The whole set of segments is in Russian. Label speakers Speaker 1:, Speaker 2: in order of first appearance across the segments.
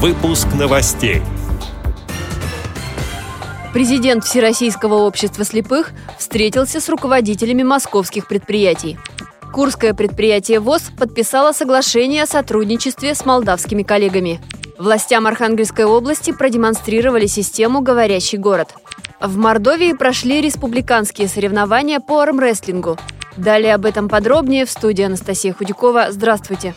Speaker 1: Выпуск новостей.
Speaker 2: Президент Всероссийского общества слепых встретился с руководителями московских предприятий. Курское предприятие ВОЗ подписало соглашение о сотрудничестве с молдавскими коллегами. Властям Архангельской области продемонстрировали систему «Говорящий город». В Мордовии прошли республиканские соревнования по армрестлингу. Далее об этом подробнее в студии Анастасия Худякова. Здравствуйте!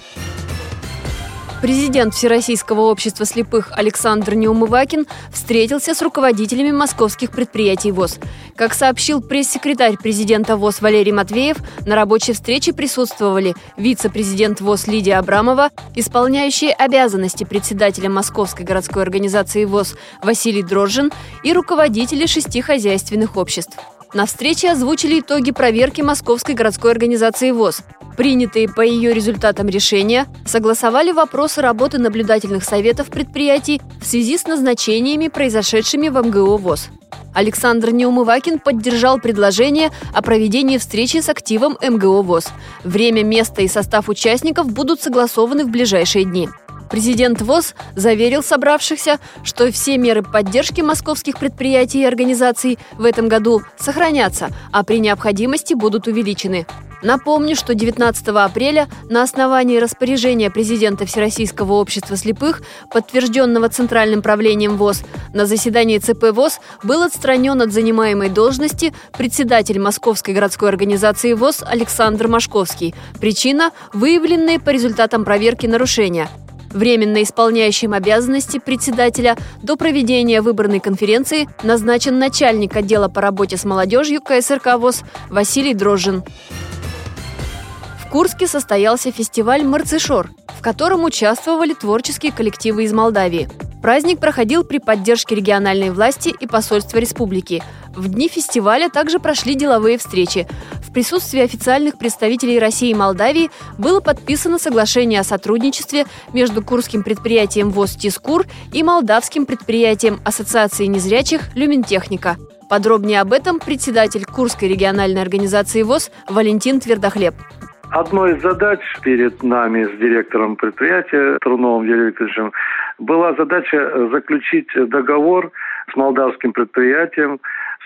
Speaker 2: Президент Всероссийского общества слепых Александр Неумывакин встретился с руководителями московских предприятий ВОЗ. Как сообщил пресс-секретарь президента ВОЗ Валерий Матвеев, на рабочей встрече присутствовали вице-президент ВОЗ Лидия Абрамова, исполняющие обязанности председателя Московской городской организации ВОЗ Василий Дрожжин и руководители шести хозяйственных обществ. На встрече озвучили итоги проверки Московской городской организации ВОЗ. Принятые по ее результатам решения согласовали вопросы работы наблюдательных советов предприятий в связи с назначениями, произошедшими в МГО ВОЗ. Александр Неумывакин поддержал предложение о проведении встречи с активом МГО ВОЗ. Время, место и состав участников будут согласованы в ближайшие дни. Президент ВОЗ заверил собравшихся, что все меры поддержки московских предприятий и организаций в этом году сохранятся, а при необходимости будут увеличены. Напомню, что 19 апреля на основании распоряжения президента Всероссийского общества слепых, подтвержденного Центральным правлением ВОЗ, на заседании ЦП ВОЗ был отстранен от занимаемой должности председатель Московской городской организации ВОЗ Александр Машковский. Причина – выявленные по результатам проверки нарушения – Временно исполняющим обязанности председателя до проведения выборной конференции назначен начальник отдела по работе с молодежью КСРК ВОЗ Василий Дрожжин. Курске состоялся фестиваль «Марцишор», в котором участвовали творческие коллективы из Молдавии. Праздник проходил при поддержке региональной власти и посольства республики. В дни фестиваля также прошли деловые встречи. В присутствии официальных представителей России и Молдавии было подписано соглашение о сотрудничестве между курским предприятием ВОЗ «Тискур» и молдавским предприятием Ассоциации незрячих «Люментехника». Подробнее об этом председатель Курской региональной организации ВОЗ Валентин Твердохлеб.
Speaker 3: Одной из задач перед нами с директором предприятия Труновым Юрием Викторовичем была задача заключить договор с молдавским предприятием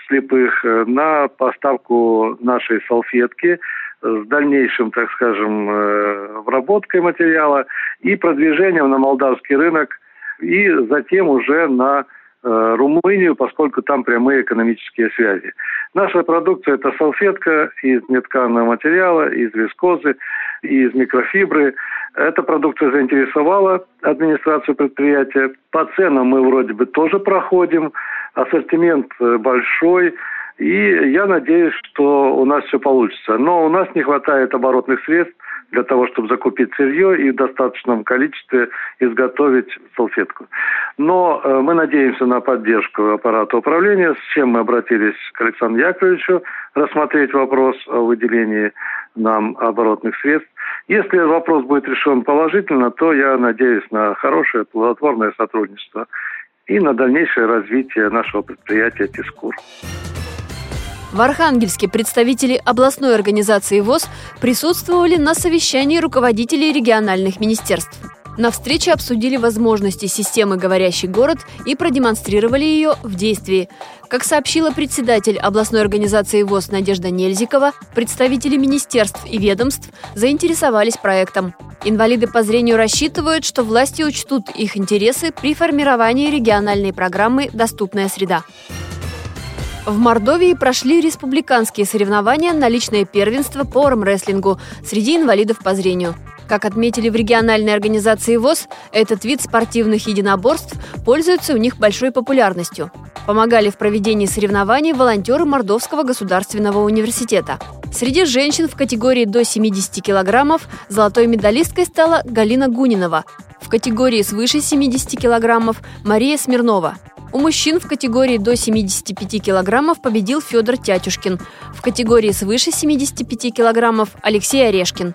Speaker 3: слепых э, на поставку нашей салфетки с дальнейшим, так скажем, э, обработкой материала и продвижением на молдавский рынок, и затем уже на э, Румынию, поскольку там прямые экономические связи. Наша продукция – это салфетка из нетканного материала, из вискозы, из микрофибры. Эта продукция заинтересовала администрацию предприятия. По ценам мы вроде бы тоже проходим ассортимент э, большой, и я надеюсь, что у нас все получится. Но у нас не хватает оборотных средств для того, чтобы закупить сырье и в достаточном количестве изготовить салфетку. Но э, мы надеемся на поддержку аппарата управления, с чем мы обратились к Александру Яковлевичу рассмотреть вопрос о выделении нам оборотных средств. Если вопрос будет решен положительно, то я надеюсь на хорошее плодотворное сотрудничество и на дальнейшее развитие нашего предприятия «Тискур».
Speaker 2: В Архангельске представители областной организации ВОЗ присутствовали на совещании руководителей региональных министерств. На встрече обсудили возможности системы «Говорящий город» и продемонстрировали ее в действии. Как сообщила председатель областной организации ВОЗ Надежда Нельзикова, представители министерств и ведомств заинтересовались проектом. Инвалиды по зрению рассчитывают, что власти учтут их интересы при формировании региональной программы «Доступная среда». В Мордовии прошли республиканские соревнования на личное первенство по армрестлингу среди инвалидов по зрению. Как отметили в региональной организации ВОЗ, этот вид спортивных единоборств пользуется у них большой популярностью. Помогали в проведении соревнований волонтеры Мордовского государственного университета. Среди женщин в категории до 70 килограммов золотой медалисткой стала Галина Гунинова. В категории свыше 70 килограммов – Мария Смирнова. У мужчин в категории до 75 килограммов победил Федор Тятюшкин. В категории свыше 75 килограммов – Алексей Орешкин.